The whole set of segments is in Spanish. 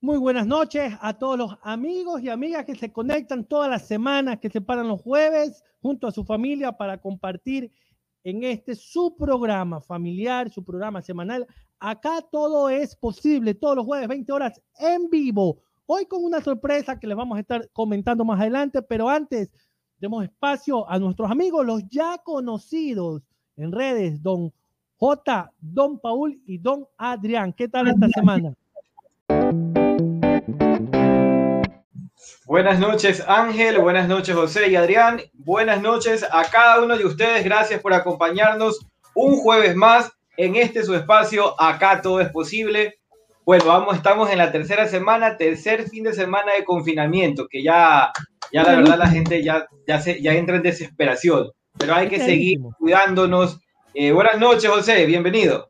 Muy buenas noches a todos los amigos y amigas que se conectan todas las semanas, que se paran los jueves junto a su familia para compartir en este su programa familiar, su programa semanal. Acá todo es posible, todos los jueves, 20 horas en vivo. Hoy con una sorpresa que les vamos a estar comentando más adelante, pero antes demos espacio a nuestros amigos, los ya conocidos en redes, don J, don Paul y don Adrián. ¿Qué tal esta semana? Buenas noches Ángel, buenas noches José y Adrián, buenas noches a cada uno de ustedes, gracias por acompañarnos un jueves más en este su espacio, acá todo es posible. Bueno, vamos, estamos en la tercera semana, tercer fin de semana de confinamiento, que ya, ya la verdad la gente ya, ya, se, ya entra en desesperación, pero hay que seguir cuidándonos. Eh, buenas noches José, bienvenido.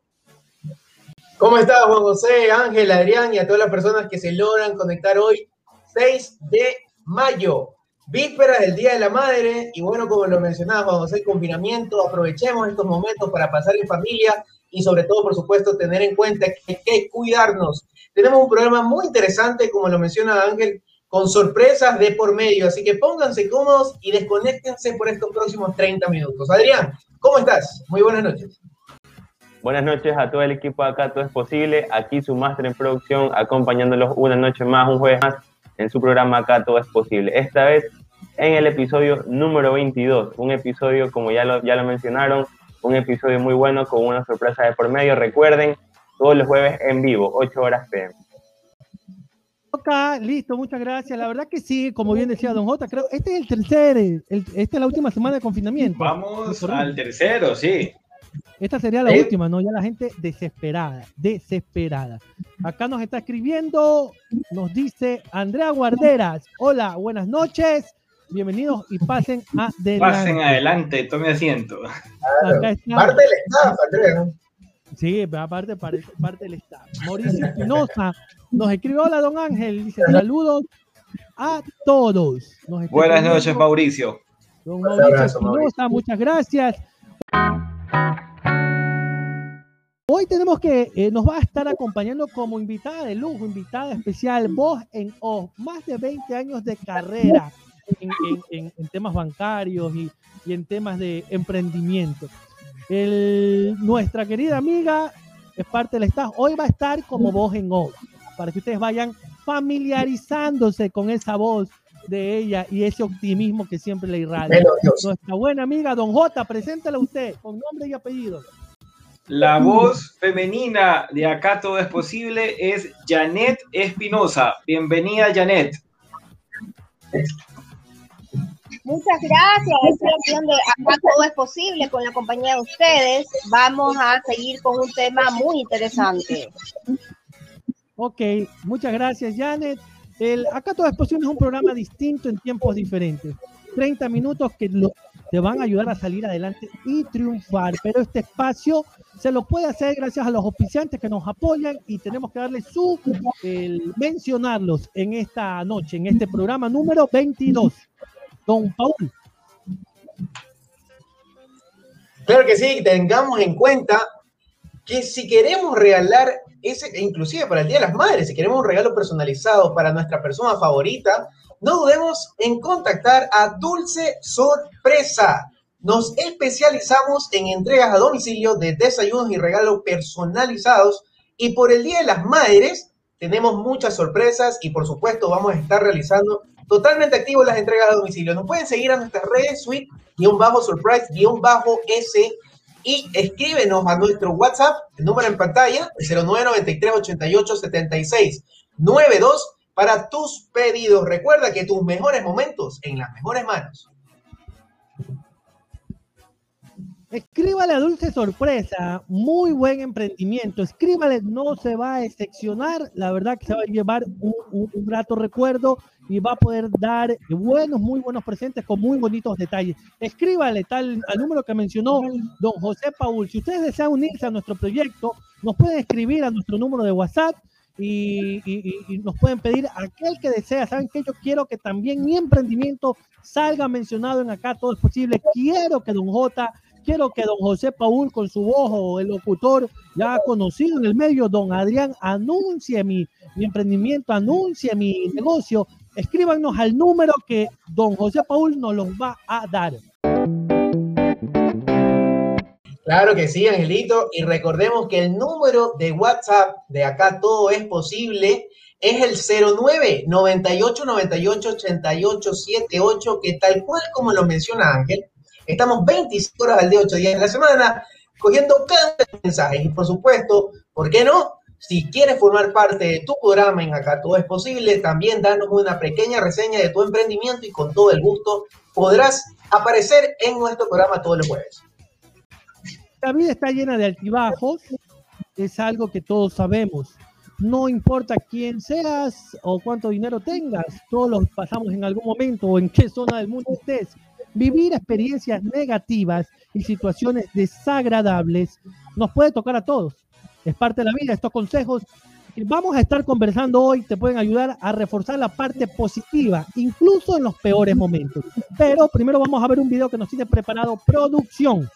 ¿Cómo estás Juan José, Ángel, Adrián y a todas las personas que se logran conectar hoy 6 de mayo, víspera del Día de la Madre. Y bueno, como lo mencionaba a hacer confinamiento, aprovechemos estos momentos para pasar en familia y sobre todo, por supuesto, tener en cuenta que hay que cuidarnos. Tenemos un programa muy interesante, como lo menciona Ángel, con sorpresas de por medio. Así que pónganse cómodos y desconéctense por estos próximos 30 minutos. Adrián, ¿cómo estás? Muy buenas noches. Buenas noches a todo el equipo de acá, todo es posible. Aquí su máster en producción, acompañándolos una noche más, un jueves más en su programa Acá Todo es Posible. Esta vez en el episodio número 22, un episodio como ya lo, ya lo mencionaron, un episodio muy bueno con una sorpresa de por medio. Recuerden, todos los jueves en vivo, 8 horas PM. Ok, listo, muchas gracias. La verdad que sí, como bien decía Don J, creo, este es el tercer, esta es la última semana de confinamiento. Vamos al tercero, sí. Esta sería la última, ¿no? Ya la gente desesperada, desesperada. Acá nos está escribiendo, nos dice Andrea Guarderas. Hola, buenas noches. Bienvenidos y pasen adelante. Pasen adelante, tome asiento. Parte del staff, Andrea. Sí, aparte parte, parte del staff. Mauricio Espinosa nos escribe, hola, don Ángel. Dice, saludos a todos. Buenas noches, Mauricio. Don Mauricio Espinosa, muchas gracias. Hoy tenemos que, eh, nos va a estar acompañando como invitada de lujo, invitada especial, voz en off, más de 20 años de carrera en, temas bancarios y, en temas de emprendimiento. nuestra querida amiga es parte del staff, hoy va a estar como voz en off, para que ustedes vayan familiarizándose con esa voz de ella y ese optimismo que siempre le irradia. Nuestra buena amiga Don J, preséntala usted con nombre y apellido. La voz femenina de Acá Todo es Posible es Janet Espinosa. Bienvenida, Janet. Muchas gracias. Haciendo Acá Todo es Posible con la compañía de ustedes. Vamos a seguir con un tema muy interesante. Ok, muchas gracias, Janet. El Acá Todo es Posible es un programa distinto en tiempos diferentes. 30 minutos que lo, te van a ayudar a salir adelante y triunfar. Pero este espacio se lo puede hacer gracias a los oficiantes que nos apoyan y tenemos que darle su, el, mencionarlos en esta noche, en este programa número 22. Don Paul. Claro que sí, tengamos en cuenta que si queremos regalar ese, inclusive para el Día de las Madres, si queremos un regalo personalizado para nuestra persona favorita, no dudemos en contactar a Dulce Sorpresa. Nos especializamos en entregas a domicilio de desayunos y regalos personalizados y por el Día de las Madres tenemos muchas sorpresas y por supuesto vamos a estar realizando totalmente activos las entregas a domicilio. Nos pueden seguir a nuestras redes suite-surprise-s y escríbenos a nuestro WhatsApp, el número en pantalla, el 0993 88 76 92 para tus pedidos. Recuerda que tus mejores momentos en las mejores manos. Escríbale a Dulce Sorpresa, muy buen emprendimiento. Escríbale, no se va a decepcionar. La verdad que se va a llevar un, un, grato recuerdo y va a poder dar buenos, muy buenos presentes con muy bonitos detalles. Escríbale tal al número que mencionó don José Paul. Si ustedes desean unirse a nuestro proyecto, nos pueden escribir a nuestro número de WhatsApp y, nos pueden pedir aquel que desea. ¿Saben que Yo quiero que también mi emprendimiento salga mencionado en acá, todo es posible. Quiero que Don J, quiero que Don José Paul con su voz o el locutor ya conocido en el medio, Don Adrián, anuncie mi, mi emprendimiento, anuncie mi negocio. Escríbanos al número que Don José Paul nos los va a dar. Claro que sí, Angelito. Y recordemos que el número de WhatsApp de acá todo es posible es el 09 98 98 88 78, que tal cual como lo menciona Ángel, estamos 25 horas al día, 8 días de la semana, cogiendo cada mensaje. Y por supuesto, ¿por qué no? Si quieres formar parte de tu programa en Acá Todo es Posible, también danos una pequeña reseña de tu emprendimiento y con todo el gusto podrás aparecer en nuestro programa todos los jueves la vida está llena de altibajos, es algo que todos sabemos. No importa quién seas o cuánto dinero tengas, todos los pasamos en algún momento o en qué zona del mundo estés. Vivir experiencias negativas y situaciones desagradables nos puede tocar a todos. Es parte de la vida. Estos consejos que vamos a estar conversando hoy te pueden ayudar a reforzar la parte positiva, incluso en los peores momentos. Pero primero vamos a ver un video que nos tiene preparado producción.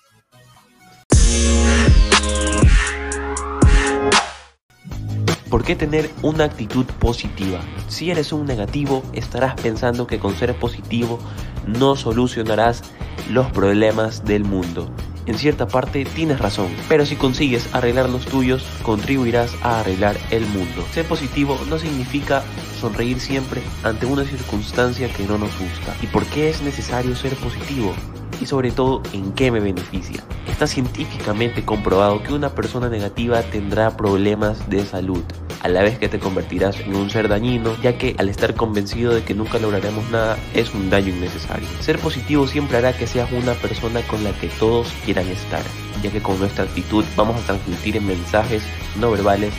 ¿Por qué tener una actitud positiva? Si eres un negativo, estarás pensando que con ser positivo no solucionarás los problemas del mundo. En cierta parte tienes razón, pero si consigues arreglar los tuyos, contribuirás a arreglar el mundo. Ser positivo no significa sonreír siempre ante una circunstancia que no nos gusta. ¿Y por qué es necesario ser positivo? Y sobre todo en qué me beneficia. Está científicamente comprobado que una persona negativa tendrá problemas de salud, a la vez que te convertirás en un ser dañino, ya que al estar convencido de que nunca lograremos nada es un daño innecesario. Ser positivo siempre hará que seas una persona con la que todos quieran estar, ya que con nuestra actitud vamos a transmitir mensajes no verbales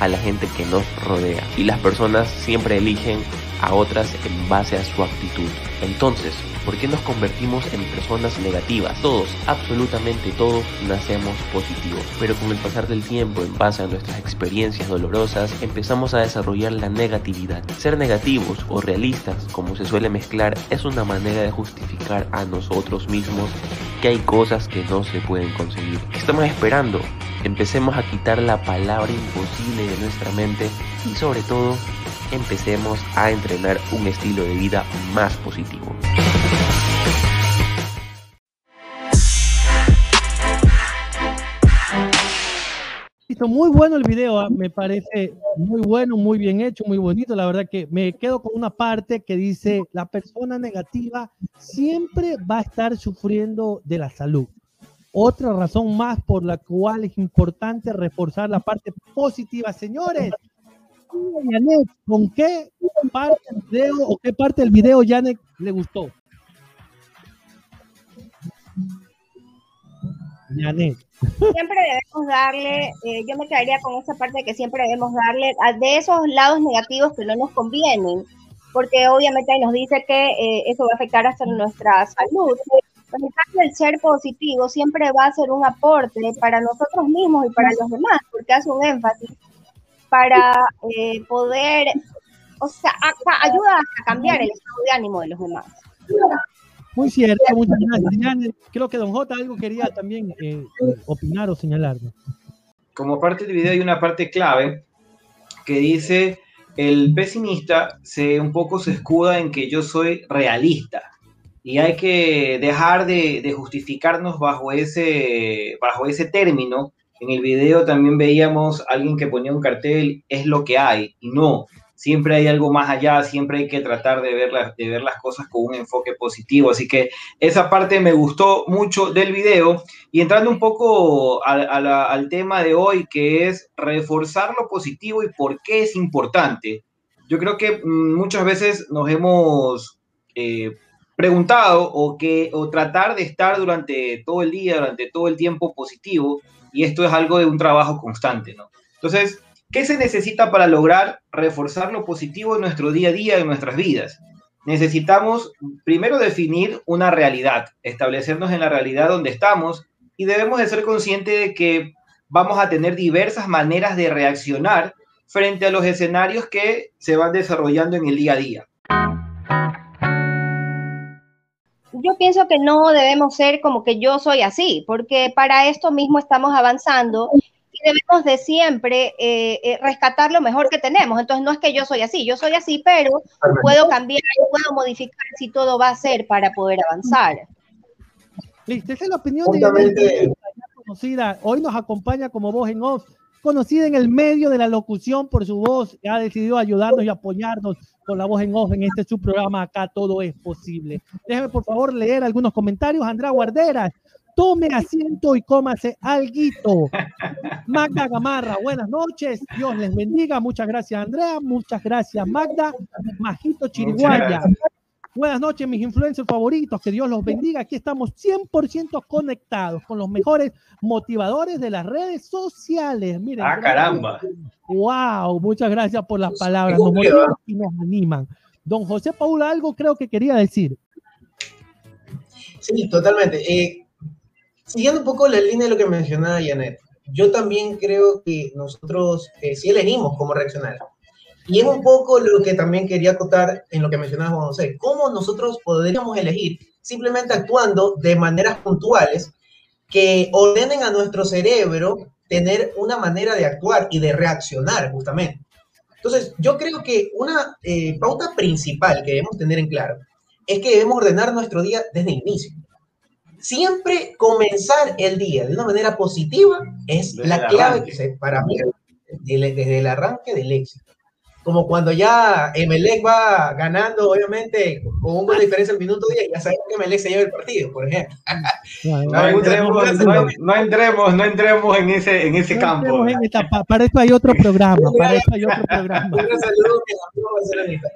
a la gente que nos rodea y las personas siempre eligen a otras en base a su actitud. Entonces, ¿Por qué nos convertimos en personas negativas? Todos, absolutamente todos, nacemos positivos. Pero con el pasar del tiempo, en base a nuestras experiencias dolorosas, empezamos a desarrollar la negatividad. Ser negativos o realistas, como se suele mezclar, es una manera de justificar a nosotros mismos que hay cosas que no se pueden conseguir. ¿Qué estamos esperando? Empecemos a quitar la palabra imposible de nuestra mente y sobre todo empecemos a entrenar un estilo de vida más positivo. Muy bueno el video, ¿ah? me parece muy bueno, muy bien hecho, muy bonito. La verdad que me quedo con una parte que dice, la persona negativa siempre va a estar sufriendo de la salud. Otra razón más por la cual es importante reforzar la parte positiva. Señores, ¿con qué parte del video o qué parte del video Janet le gustó? Janet. Siempre debemos darle, eh, yo me quedaría con esa parte de que siempre debemos darle a, de esos lados negativos que no nos convienen, porque obviamente nos dice que eh, eso va a afectar hasta nuestra salud. Pero el caso del ser positivo siempre va a ser un aporte para nosotros mismos y para los demás, porque hace un énfasis para eh, poder, o sea, ayuda a cambiar el estado de ánimo de los demás. Muy cierto, muchas gracias. Creo que don J algo quería también eh, opinar o señalar. Como parte del video hay una parte clave que dice, el pesimista se un poco se escuda en que yo soy realista y hay que dejar de, de justificarnos bajo ese, bajo ese término en el video también veíamos a alguien que ponía un cartel, es lo que hay, y no, siempre hay algo más allá, siempre hay que tratar de ver, las, de ver las cosas con un enfoque positivo. Así que esa parte me gustó mucho del video. Y entrando un poco al tema de hoy, que es reforzar lo positivo y por qué es importante. Yo creo que mm, muchas veces nos hemos eh, preguntado o, que, o tratar de estar durante todo el día, durante todo el tiempo positivo, y esto es algo de un trabajo constante, ¿no? Entonces, ¿qué se necesita para lograr reforzar lo positivo en nuestro día a día, en nuestras vidas? Necesitamos primero definir una realidad, establecernos en la realidad donde estamos y debemos de ser conscientes de que vamos a tener diversas maneras de reaccionar frente a los escenarios que se van desarrollando en el día a día? Yo pienso que no debemos ser como que yo soy así, porque para esto mismo estamos avanzando y debemos de siempre eh, eh, rescatar lo mejor que tenemos. Entonces no es que yo soy así, yo soy así, pero puedo cambiar, puedo modificar si todo va a ser para poder avanzar. Listo, esa es la opinión de conocida. Hoy nos acompaña como voz en off, conocida en el medio de la locución por su voz, que ha decidido ayudarnos y apoyarnos con la voz en off en este su programa Acá Todo es Posible. Déjeme por favor leer algunos comentarios. Andrea Guarderas, tome asiento y cómase alguito. Magda Gamarra, buenas noches, Dios les bendiga. Muchas gracias Andrea, muchas gracias Magda. Majito Chiriguaya, Buenas noches, mis influencers favoritos. Que Dios los bendiga. Aquí estamos 100% conectados con los mejores motivadores de las redes sociales. Miren, ah, caramba. Wow, muchas gracias por las palabras. Nos motivan y nos animan. Don José Paula, algo creo que quería decir. Sí, totalmente. Eh, siguiendo un poco la línea de lo que mencionaba Janet, yo también creo que nosotros eh, sí elegimos cómo reaccionar. Y es un poco lo que también quería acotar en lo que mencionaba Juan José. ¿Cómo nosotros podríamos elegir simplemente actuando de maneras puntuales que ordenen a nuestro cerebro tener una manera de actuar y de reaccionar justamente? Entonces, yo creo que una eh, pauta principal que debemos tener en claro es que debemos ordenar nuestro día desde el inicio. Siempre comenzar el día de una manera positiva es la clave que para mí desde el arranque del éxito como cuando ya Emelec va ganando, obviamente, con un gol de diferencia al minuto 10, ya sabemos que Emelec se lleva el partido, por ejemplo. No, entremos, no, entremos, no entremos en ese, en ese campo. para eso hay otro programa, para eso hay otro programa.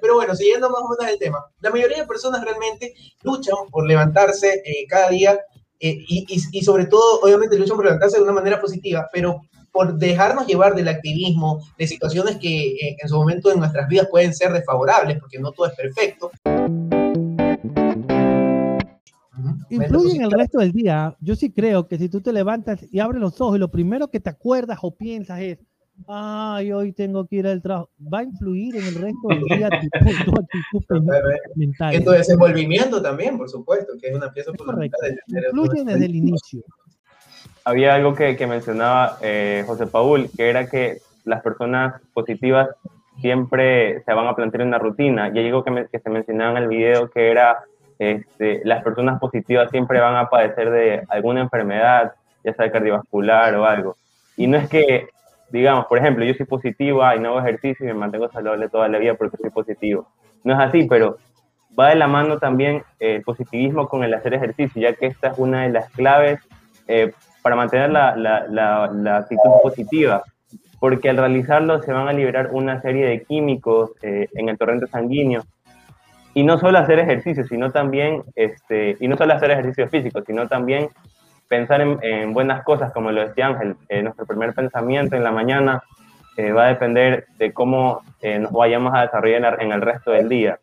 Pero bueno, siguiendo más o menos el tema, la mayoría de personas realmente luchan por levantarse eh, cada día eh, y, y, y sobre todo, obviamente, luchan por levantarse de una manera positiva, pero por dejarnos llevar del activismo, de situaciones que eh, en su momento en nuestras vidas pueden ser desfavorables, porque no todo es perfecto. Influye en el resto del día. Yo sí creo que si tú te levantas y abres los ojos y lo primero que te acuerdas o piensas es, ay, hoy tengo que ir al trabajo, va a influir en el resto del día tu, actitud mental. En tu desenvolvimiento también, por supuesto, que es una pieza fundamental. Influye desde el inicio había algo que, que mencionaba eh, José Paul, que era que las personas positivas siempre se van a plantear una rutina. Y hay algo que, que se mencionaba en el video que era este, las personas positivas siempre van a padecer de alguna enfermedad, ya sea cardiovascular o algo. Y no es que, digamos, por ejemplo, yo soy positiva y no hago ejercicio y me mantengo saludable toda la vida porque soy positivo. No es así, pero va de la mano también el positivismo con el hacer ejercicio, ya que esta es una de las claves eh, para mantener la, la, la, actitud positiva, porque al realizarlo se van a liberar una serie de químicos eh, en el torrente sanguíneo. Y no solo hacer ejercicio, sino también, este, y no solo hacer ejercicio físico, sino también pensar en, buenas cosas, como lo decía Ángel, eh, nuestro primer pensamiento en la mañana eh, va a depender de cómo nos vayamos a desarrollar en el resto del día.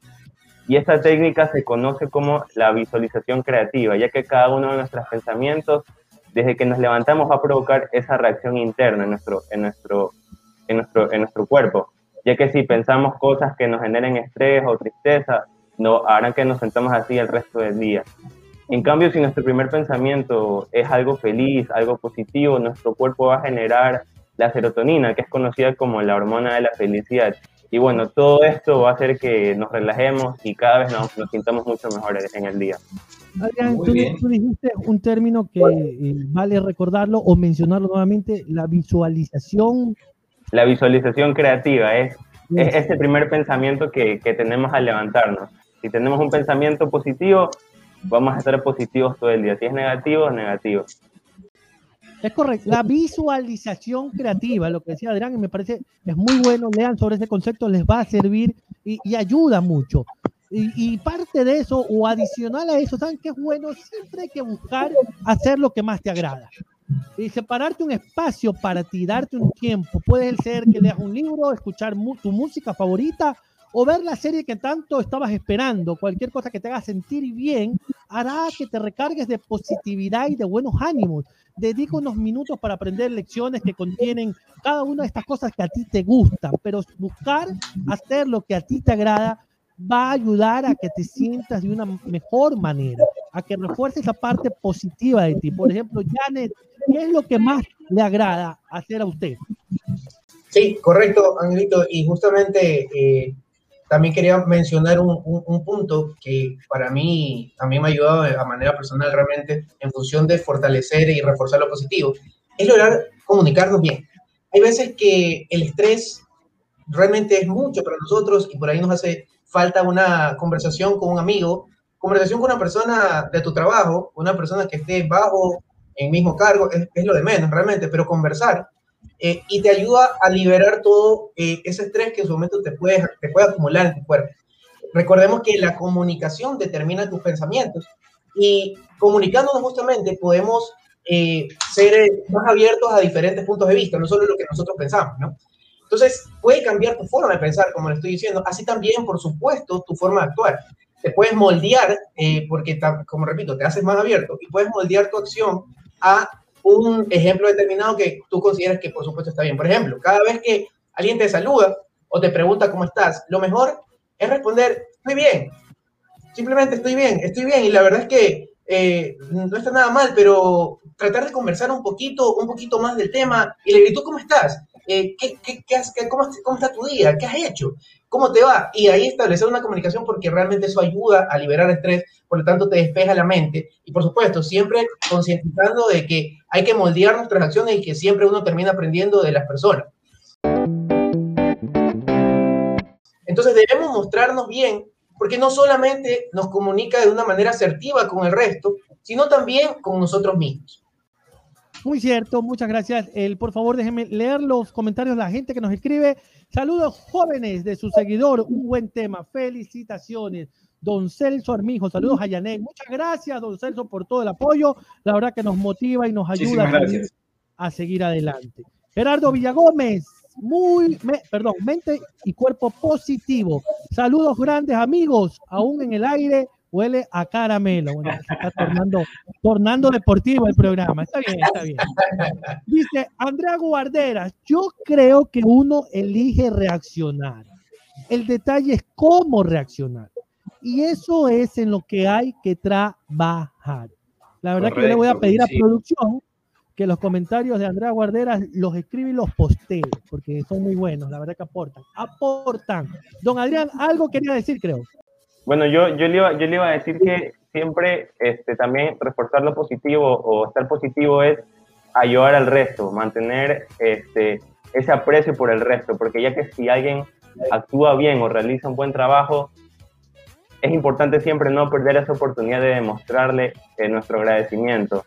Y esta técnica se conoce como la visualización creativa, ya que cada uno de nuestros pensamientos desde que nos levantamos va a provocar esa reacción interna en nuestro, en nuestro, en nuestro, en nuestro cuerpo, ya que si pensamos cosas que nos generen estrés o tristeza, no harán que nos sentamos así el resto del día. En cambio, si nuestro primer pensamiento es algo feliz, algo positivo, nuestro cuerpo va a generar la serotonina, que es conocida como la hormona de la felicidad. Y bueno, todo esto va a hacer que nos relajemos y cada vez nos, nos sintamos mucho mejor en el día. Adrián, tú, dijiste un término que eh, vale recordarlo o mencionarlo nuevamente, la visualización. La visualización creativa es, es ese primer pensamiento que, que, tenemos al levantarnos. Si tenemos un pensamiento positivo, vamos a estar positivos todo el día. Si es negativo, negativo. Es correcto. La visualización creativa, lo que decía Adrián, y me parece es muy bueno. Lean sobre ese concepto, les va a servir y, ayuda mucho. Y, parte de eso, o adicional a eso, ¿saben qué es bueno? Siempre hay que buscar hacer lo que más te agrada. Y separarte un espacio para ti, darte un tiempo. Puede ser que leas un libro, escuchar tu música favorita o ver la serie que tanto estabas esperando, cualquier cosa que te haga sentir bien, hará que te recargues de positividad y de buenos ánimos. Dedica unos minutos para aprender lecciones que contienen cada una de estas cosas que a ti te gustan, pero buscar hacer lo que a ti te agrada va a ayudar a que te sientas de una mejor manera, a que refuerces esa parte positiva de ti. Por ejemplo, Janet, ¿qué es lo que más le agrada hacer a usted? Sí, correcto, Angelito. Y justamente eh, también quería mencionar un, punto que para mí también me ha ayudado de manera personal realmente en función de fortalecer y reforzar lo positivo, es lograr comunicarnos bien. Hay veces que el estrés realmente es mucho para nosotros y por ahí nos hace falta una conversación con un amigo, conversación con una persona de tu trabajo, una persona que esté bajo en mismo cargo, es, es lo de menos realmente, pero conversar eh, y te ayuda a liberar todo eh, ese estrés que en su momento te puede, te puede acumular en tu cuerpo. Recordemos que la comunicación determina tus pensamientos y comunicándonos justamente podemos eh, ser más abiertos a diferentes puntos de vista, no solo lo que nosotros pensamos, ¿no? Entonces, puede cambiar tu forma de pensar, como le estoy diciendo, así también, por supuesto, tu forma de actuar. Te puedes moldear, porque, como repito, te haces más abierto y puedes moldear tu acción a un ejemplo determinado que tú consideras que por supuesto está bien. Por ejemplo, cada vez que alguien te saluda o te pregunta cómo estás, lo mejor es responder, estoy bien. Simplemente estoy bien, estoy bien. Y la verdad es que eh, no está nada mal, pero tratar de conversar un poquito, un poquito más del tema y le ¿tú cómo estás? Eh, ¿qué, qué, qué, cómo, ¿Cómo está tu día? ¿Qué has hecho? ¿Cómo te va? Y ahí establecer una comunicación porque realmente eso ayuda a liberar estrés, por lo tanto te despeja la mente. Y por supuesto, siempre concientizando de que hay que moldear nuestras acciones y que siempre uno termina aprendiendo de las personas. Entonces debemos mostrarnos bien porque no solamente nos comunica de una manera asertiva con el resto, sino también con nosotros mismos. Muy cierto, muchas gracias. El, por favor, déjenme leer los comentarios de la gente que nos escribe. Saludos jóvenes de su seguidor, un buen tema. Felicitaciones. Don Celso Armijo, saludos a Yanek. Muchas gracias, don Celso, por todo el apoyo. La verdad que nos motiva y nos ayuda a seguir, adelante. Gerardo Villagómez, muy, perdón, mente y cuerpo positivo. Saludos grandes amigos, aún en el aire huele a caramelo. Bueno, se está tornando, tornando deportivo el programa. Está bien, está bien. Dice Andrea Guarderas, yo creo que uno elige reaccionar. El detalle es cómo reaccionar. Y eso es en lo que hay que trabajar. La verdad que yo le voy a pedir a producción que los comentarios de Andrea Guarderas los escribe y los postee, porque son muy buenos, la verdad que aportan. Aportan. Don Adrián, algo quería decir, creo. Bueno, yo, yo, le, iba, yo le iba a decir que siempre este, también reforzar lo positivo o estar positivo es ayudar al resto, mantener este, ese aprecio por el resto, porque ya que si alguien actúa bien o realiza un buen trabajo, es importante siempre no perder esa oportunidad de demostrarle eh, nuestro agradecimiento.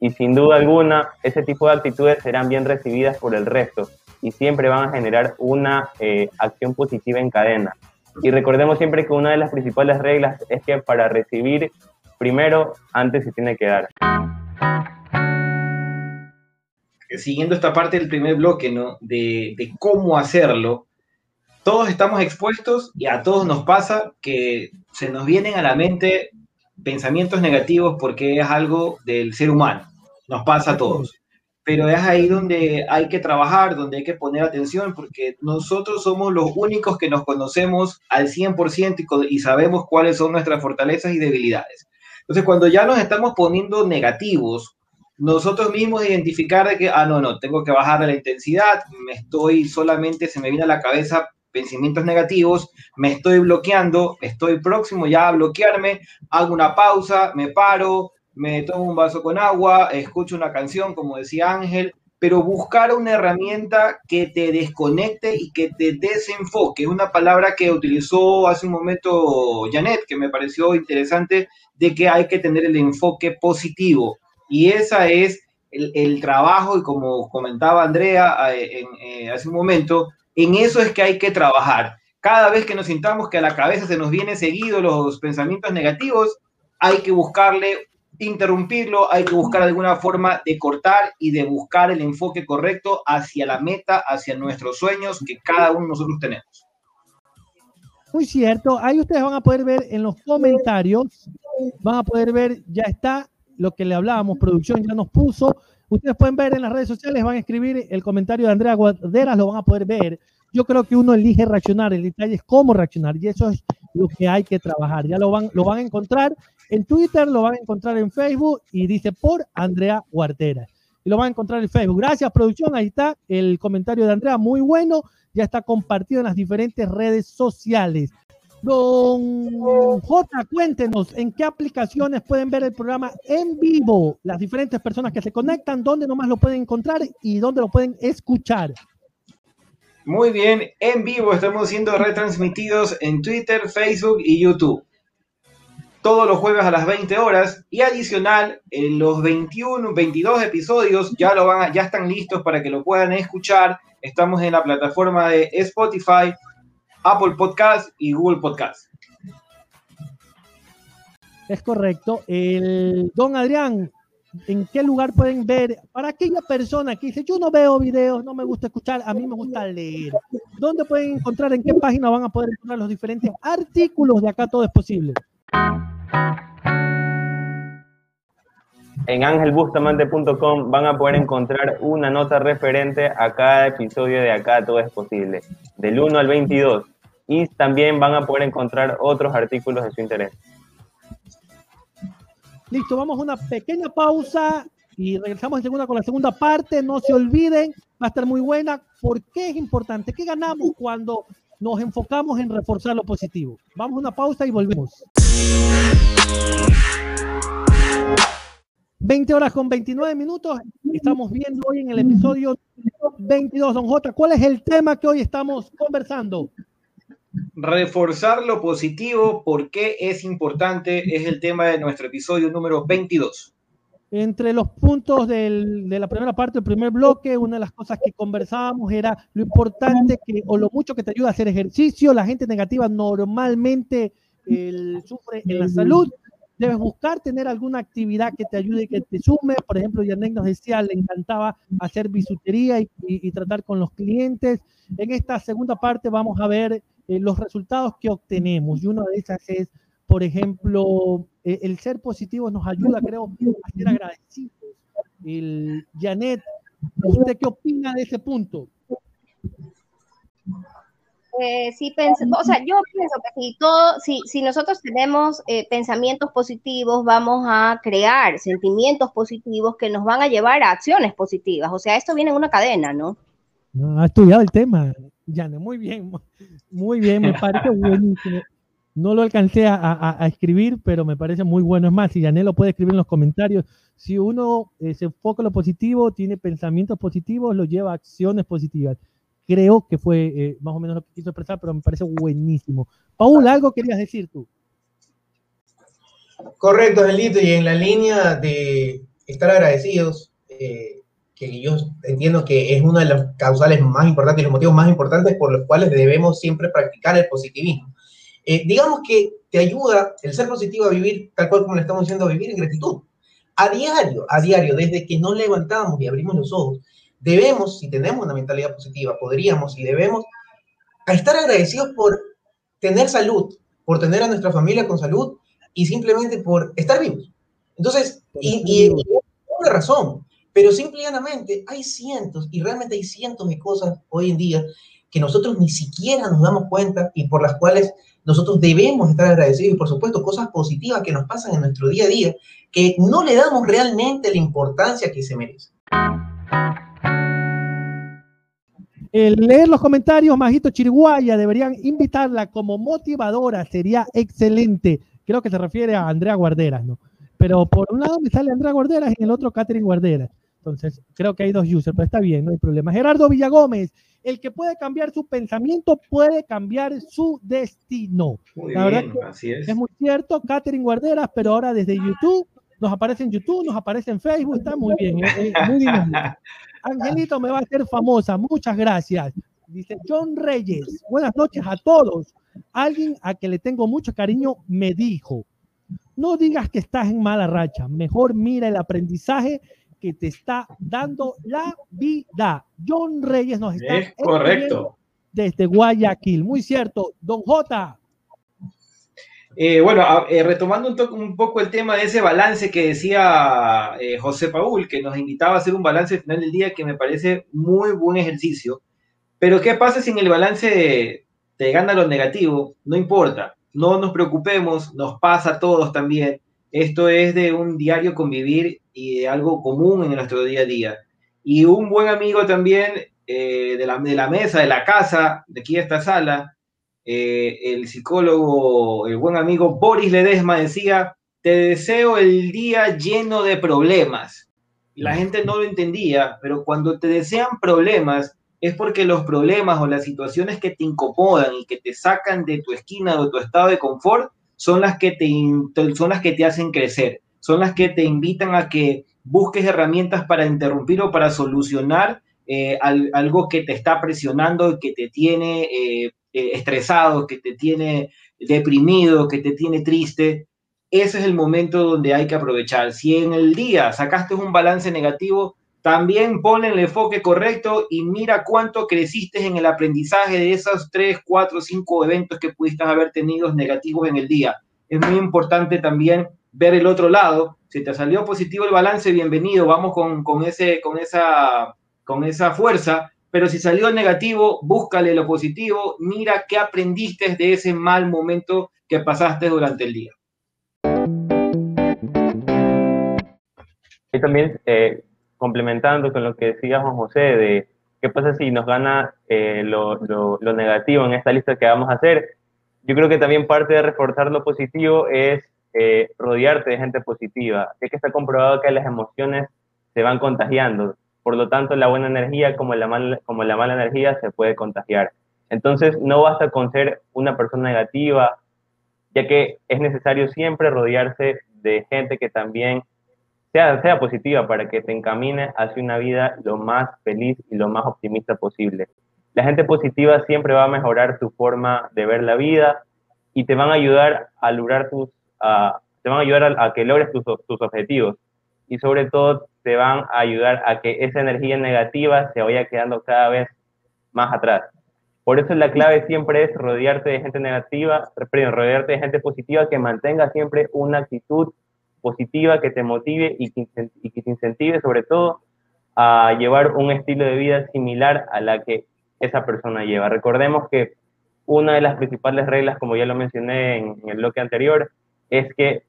Y sin duda alguna, ese tipo de actitudes serán bien recibidas por el resto y siempre van a generar una eh, acción positiva en cadena. Y recordemos siempre que una de las principales reglas es que para recibir primero, antes se tiene que dar. Siguiendo esta parte del primer bloque, ¿no? De, de cómo hacerlo, todos estamos expuestos y a todos nos pasa que se nos vienen a la mente pensamientos negativos porque es algo del ser humano, nos pasa a todos pero es ahí donde hay que trabajar, donde hay que poner atención, porque nosotros somos los únicos que nos conocemos al 100% y, y sabemos cuáles son nuestras fortalezas y debilidades. Entonces, cuando ya nos estamos poniendo negativos, nosotros mismos identificar de que, ah, no, no, tengo que bajar la intensidad, me estoy solamente, se me viene a la cabeza pensamientos negativos, me estoy bloqueando, estoy próximo ya a bloquearme, hago una pausa, me paro, me tomo un vaso con agua, escucho una canción, como decía Ángel, pero buscar una herramienta que te desconecte y que te desenfoque. Una palabra que utilizó hace un momento Janet, que me pareció interesante, de que hay que tener el enfoque positivo. Y esa es el, trabajo, y como comentaba Andrea eh, eh, hace un momento, en eso es que hay que trabajar. Cada vez que nos sintamos que a la cabeza se nos vienen seguidos los pensamientos negativos, hay que buscarle interrumpirlo, hay que buscar alguna forma de cortar y de buscar el enfoque correcto hacia la meta, hacia nuestros sueños que cada uno de nosotros tenemos. Muy cierto. Ahí ustedes van a poder ver en los comentarios, van a poder ver, ya está lo que le hablábamos, producción ya nos puso. Ustedes pueden ver en las redes sociales, van a escribir el comentario de Andrea Guaderas, lo van a poder ver. Yo creo que uno elige reaccionar, el detalle es cómo reaccionar y eso es lo que hay que trabajar. Ya lo van, lo van a encontrar en Twitter, lo van a encontrar en Facebook y dice por Andrea Guarderas. Y lo van a encontrar en Facebook. Gracias, producción. Ahí está el comentario de Andrea, muy bueno. Ya está compartido en las diferentes redes sociales. Don J, cuéntenos en qué aplicaciones pueden ver el programa en vivo, las diferentes personas que se conectan, dónde nomás lo pueden encontrar y dónde lo pueden escuchar. Muy bien, en vivo estamos siendo retransmitidos en Twitter, Facebook y YouTube. Todos los jueves a las 20 horas y adicional, en los 21, 22 episodios ya, lo van ya están listos para que lo puedan escuchar. Estamos en la plataforma de Spotify, Apple Podcast y Google Podcast. Es correcto. El don Adrián, ¿en qué lugar pueden ver? Para aquella persona que dice, yo no veo videos, no me gusta escuchar, a mí me gusta leer. ¿Dónde pueden encontrar, en qué página van a poder encontrar los diferentes artículos de acá todo es posible? En angelbustamante.com van a poder encontrar una nota referente a cada episodio de Acá Todo es Posible, del 1 al 22. Y también van a poder encontrar otros artículos de su interés. Listo, vamos a una pequeña pausa y regresamos con la segunda parte. No se olviden, va a estar muy buena. ¿Por qué es importante? ¿Qué ganamos cuando nos enfocamos en reforzar lo positivo? Vamos a una pausa y volvemos. 20 horas con 29 minutos. Estamos viendo hoy en el episodio 22, don J. ¿Cuál es el tema que hoy estamos conversando? Reforzar lo positivo, ¿por qué es importante? Es el tema de nuestro episodio número 22. Entre los puntos de la primera parte, del primer bloque, una de las cosas que conversábamos era lo importante que, o lo mucho que te ayuda a hacer ejercicio. La gente negativa normalmente el, sufre en la salud debes buscar tener alguna actividad que te ayude y que te sume. Por ejemplo, Yannick nos decía, le encantaba hacer bisutería y, tratar con los clientes. En esta segunda parte vamos a ver eh, los resultados que obtenemos. Y una de esas es, por ejemplo, eh, el ser positivo nos ayuda, creo, a ser agradecidos. El, Janet, ¿usted qué opina de ese punto? Eh, sí o sea, yo pienso que si, todo, si, si nosotros tenemos eh, pensamientos positivos, vamos a crear sentimientos positivos que nos van a llevar a acciones positivas. O sea, esto viene en una cadena, ¿no? ha estudiado el tema, Yane, muy bien, muy bien, me parece buenísimo. No lo alcancé a, escribir, pero me parece muy bueno. Es más, si Janet lo puede escribir en los comentarios, si uno eh, se enfoca en lo positivo, tiene pensamientos positivos, lo lleva a acciones positivas creo que fue eh, más o menos lo que quiso expresar, pero me parece buenísimo. Paul, algo querías decir tú. Correcto, Angelito, y en la línea de estar agradecidos, eh, que yo entiendo que es una de las causales más importantes y los motivos más importantes por los cuales debemos siempre practicar el positivismo. Eh, digamos que te ayuda el ser positivo a vivir tal cual como le estamos diciendo, a vivir en gratitud. A diario, a diario, desde que nos levantamos y abrimos los ojos, debemos, si tenemos una mentalidad positiva, podríamos y debemos estar agradecidos por tener salud, por tener a nuestra familia con salud y simplemente por estar vivos. Entonces, y, y, una razón, pero simplemente hay cientos, y realmente hay cientos de cosas hoy en día que nosotros ni siquiera nos damos cuenta y por las cuales nosotros debemos estar agradecidos y por supuesto cosas positivas que nos pasan en nuestro día a día que no le damos realmente la importancia que se merece. El leer los comentarios, Majito Chiriguaya, deberían invitarla como motivadora, sería excelente. Creo que se refiere a Andrea Guarderas, ¿no? Pero por un lado me sale Andrea Guarderas y en el otro Catherine Guarderas. Entonces, creo que hay dos users, pero está bien, no hay problema. Gerardo Villagómez, el que puede cambiar su pensamiento puede cambiar su destino. Muy La verdad así es. Es muy cierto, Catherine Guarderas, pero ahora desde YouTube, nos aparece en YouTube, nos aparece en Facebook, está muy bien, es, muy. Angelito me va a hacer famosa, muchas gracias. Dice John Reyes, buenas noches a todos. Alguien a que le tengo mucho cariño me dijo, no digas que estás en mala racha, mejor mira el aprendizaje que te está dando la vida. John Reyes nos está... Es correcto. desde Guayaquil. Muy cierto, don J. Eh, bueno, eh, retomando un, un, poco el tema de ese balance que decía eh, José Paul, que nos invitaba a hacer un balance al final del día que me parece muy buen ejercicio. Pero ¿qué pasa si en el balance te gana lo negativo? No importa, no nos preocupemos, nos pasa a todos también. Esto es de un diario convivir y de algo común en nuestro día a día. Y un buen amigo también de, la, de la mesa, de la casa, de aquí a esta sala, eh, el psicólogo, el buen amigo Boris Ledesma decía, te deseo el día lleno de problemas. La gente no lo entendía, pero cuando te desean problemas es porque los problemas o las situaciones que te incomodan y que te sacan de tu esquina o de tu estado de confort son las que te, son las que te hacen crecer, son las que te invitan a que busques herramientas para interrumpir o para solucionar eh, algo que te está presionando que te tiene eh, eh, estresado, que te tiene deprimido, que te tiene triste, ese es el momento donde hay que aprovechar. Si en el día sacaste un balance negativo, también ponle el enfoque correcto y mira cuánto creciste en el aprendizaje de esos 3, 4, 5 eventos que pudiste haber tenido negativos en el día. Es muy importante también ver el otro lado. Si te salió positivo el balance, bienvenido, vamos con, con, ese, con, esa, con esa fuerza pero si salió negativo, búscale lo positivo, mira qué aprendiste de ese mal momento que pasaste durante el día. Y también eh, complementando con lo que decía Juan José de qué pasa si nos gana eh, lo, lo, negativo en esta lista que vamos a hacer, yo creo que también parte de reforzar lo positivo es eh, rodearte de gente positiva, ya que está comprobado que las emociones se van contagiando por lo tanto, la buena energía como la, mala, como la mala energía se puede contagiar. Entonces, no basta con ser una persona negativa, ya que es necesario siempre rodearse de gente que también sea, sea positiva para que te encamine hacia una vida lo más feliz y lo más optimista posible. La gente positiva siempre va a mejorar tu forma de ver la vida y te van a ayudar a lograr tus, te van a ayudar a, que logres tus, tus objetivos y sobre todo te van a ayudar a que esa energía negativa se vaya quedando cada vez más atrás. Por eso la clave siempre es rodearte de gente negativa, perdón, rodearte de gente positiva que mantenga siempre una actitud positiva que te motive y que, y que te incentive sobre todo a llevar un estilo de vida similar a la que esa persona lleva. Recordemos que una de las principales reglas, como ya lo mencioné en, en el bloque anterior, es que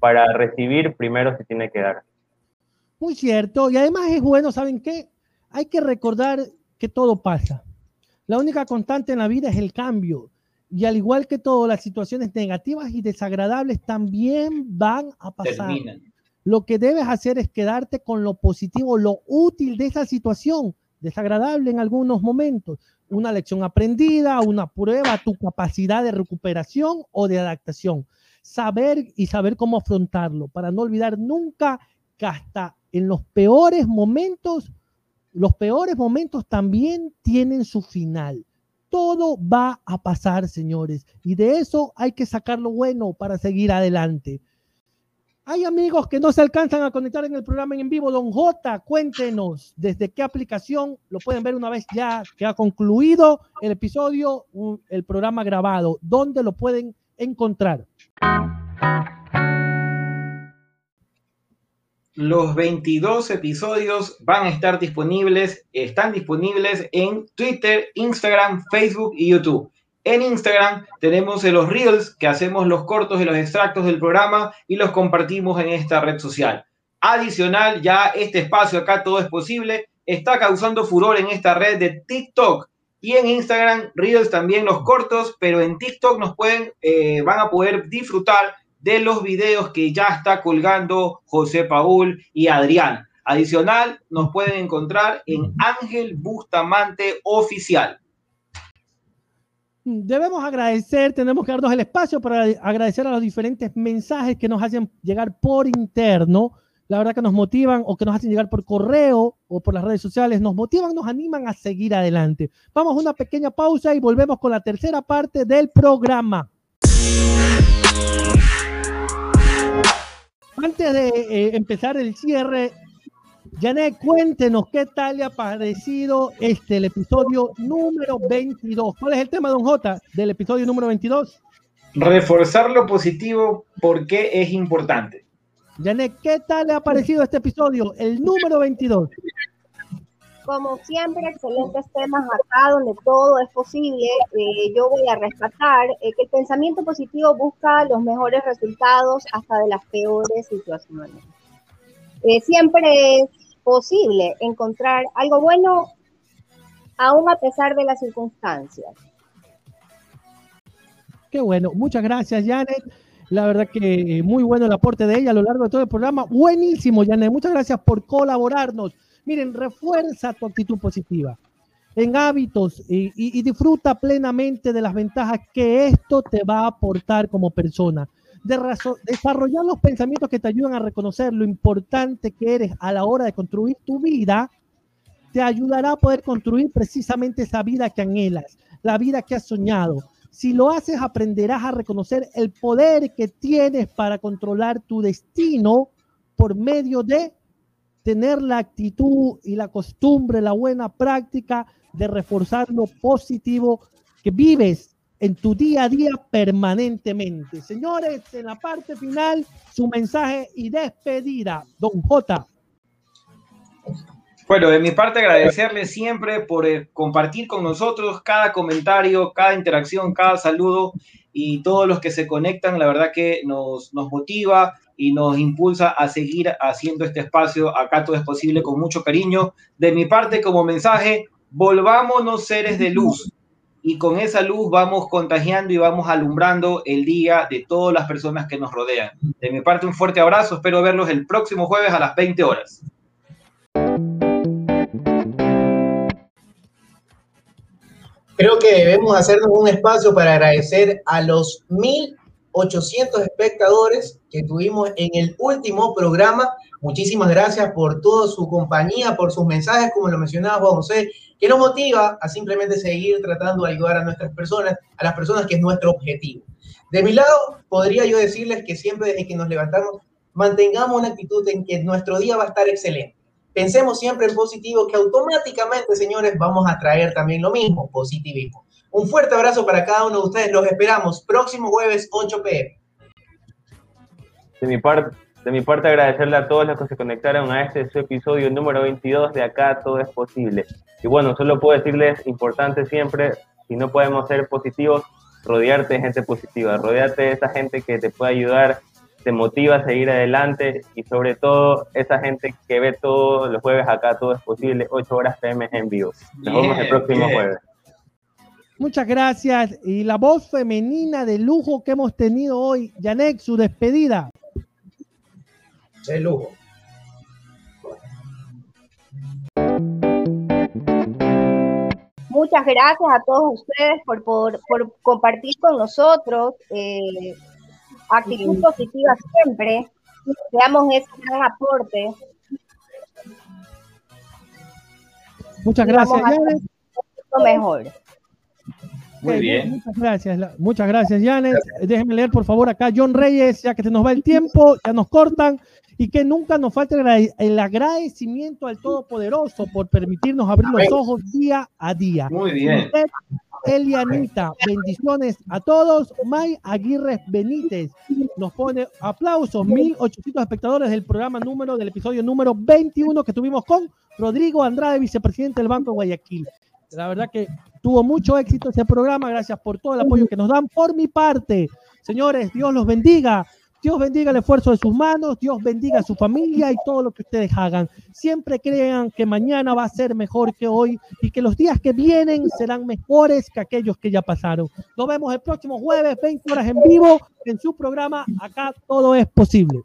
para recibir primero se tiene que dar. Muy cierto. Y además es bueno, ¿saben qué? Hay que recordar que todo pasa. La única constante en la vida es el cambio. Y al igual que todo, las situaciones negativas y desagradables también van a pasar. Lo que debes hacer es quedarte con lo positivo, lo útil de esa situación, desagradable en algunos momentos. Una lección aprendida, una prueba, tu capacidad de recuperación o de adaptación. Saber y saber cómo afrontarlo para no olvidar nunca que hasta en los peores momentos, los peores momentos también tienen su final. Todo va a pasar, señores, y de eso hay que sacar lo bueno para seguir adelante. Hay amigos que no se alcanzan a conectar en el programa en vivo. Don J, cuéntenos desde qué aplicación lo pueden ver una vez ya que ha concluido el episodio, el programa grabado. ¿Dónde lo pueden encontrar? Los 22 episodios van a estar disponibles, están disponibles en Twitter, Instagram, Facebook y YouTube. En Instagram tenemos los reels que hacemos los cortos y los extractos del programa y los compartimos en esta red social. Adicional, ya este espacio acá todo es posible, está causando furor en esta red de TikTok y en Instagram reels también los cortos, pero en TikTok nos pueden, eh, van a poder disfrutar de los videos que ya está colgando José Paul y Adrián. Adicional, nos pueden encontrar en Ángel Bustamante Oficial. Debemos agradecer, tenemos que darnos el espacio para agradecer a los diferentes mensajes que nos hacen llegar por interno. La verdad que nos motivan o que nos hacen llegar por correo o por las redes sociales, nos motivan, nos animan a seguir adelante. Vamos a una pequeña pausa y volvemos con la tercera parte del programa. Antes de eh, empezar el cierre, Janet, cuéntenos qué tal le ha parecido este, el episodio número 22. ¿Cuál es el tema, don J, del episodio número 22? Reforzar lo positivo porque es importante. Janet, ¿qué tal le ha parecido este episodio, el número 22? Como siempre, excelentes temas acá donde todo es posible. Eh, yo voy a rescatar eh, que el pensamiento positivo busca los mejores resultados hasta de las peores situaciones. Eh, siempre es posible encontrar algo bueno aún a pesar de las circunstancias. Qué bueno, muchas gracias Janet. La verdad que muy bueno el aporte de ella a lo largo de todo el programa. Buenísimo, Janet. Muchas gracias por colaborarnos. Miren, refuerza tu actitud positiva en hábitos y, disfruta plenamente de las ventajas que esto te va a aportar como persona. De desarrollar los pensamientos que te ayudan a reconocer lo importante que eres a la hora de construir tu vida, te ayudará a poder construir precisamente esa vida que anhelas, la vida que has soñado. Si lo haces, aprenderás a reconocer el poder que tienes para controlar tu destino por medio de tener la actitud y la costumbre, la buena práctica de reforzar lo positivo que vives en tu día a día permanentemente. Señores, en la parte final, su mensaje y despedida, don J. Bueno, de mi parte agradecerle siempre por eh, compartir con nosotros cada comentario, cada interacción, cada saludo y todos los que se conectan, la verdad que nos, nos motiva y nos impulsa a seguir haciendo este espacio. Acá todo es posible con mucho cariño. De mi parte, como mensaje, volvámonos seres de luz y con esa luz vamos contagiando y vamos alumbrando el día de todas las personas que nos rodean. De mi parte, un fuerte abrazo. Espero verlos el próximo jueves a las 20 horas. Creo que debemos hacernos un espacio para agradecer a los mil 800 espectadores que tuvimos en el último programa. Muchísimas gracias por toda su compañía, por sus mensajes, como lo mencionaba Juan José, que nos motiva a simplemente seguir tratando de ayudar a nuestras personas, a las personas que es nuestro objetivo. De mi lado, podría yo decirles que siempre desde que nos levantamos, mantengamos una actitud en que nuestro día va a estar excelente. Pensemos siempre en positivo, que automáticamente, señores, vamos a traer también lo mismo, positivismo. Un fuerte abrazo para cada uno de ustedes. Los esperamos próximo jueves 8 pm. De mi parte, de mi parte agradecerle a todos los que se conectaron a este su episodio número 22 de Acá Todo es Posible. Y bueno, solo puedo decirles, importante siempre, si no podemos ser positivos, rodearte de gente positiva, rodearte de esa gente que te puede ayudar, te motiva a seguir adelante y sobre todo esa gente que ve todos los jueves acá Todo es Posible, 8 horas PM en vivo. Nos vemos el próximo jueves. Muchas gracias. Y la voz femenina de lujo que hemos tenido hoy, Janek, su despedida. De lujo. Muchas gracias a todos ustedes por, por, compartir con nosotros. Eh, actitud positiva siempre. Veamos ese gran aporte. Muchas gracias, Janet. Mejor. Muy bien. Muchas gracias, muchas gracias, Janet. Déjenme leer, por favor, acá John Reyes, ya que se nos va el tiempo, ya nos cortan, y que nunca nos falte el agradecimiento al Todopoderoso por permitirnos abrir los ojos día a día. Muy bien. Elianita, bendiciones a todos. May Aguirre Benítez nos pone aplausos, 1800 espectadores del programa número, del episodio número 21 que tuvimos con Rodrigo Andrade, vicepresidente del Banco de Guayaquil. La verdad que tuvo mucho éxito ese programa. Gracias por todo el apoyo que nos dan. Por mi parte, señores, Dios los bendiga. Dios bendiga el esfuerzo de sus manos, Dios bendiga a su familia y todo lo que ustedes hagan. Siempre crean que mañana va a ser mejor que hoy y que los días que vienen serán mejores que aquellos que ya pasaron. Nos vemos el próximo jueves, 20 horas en vivo, en su programa Acá todo es posible.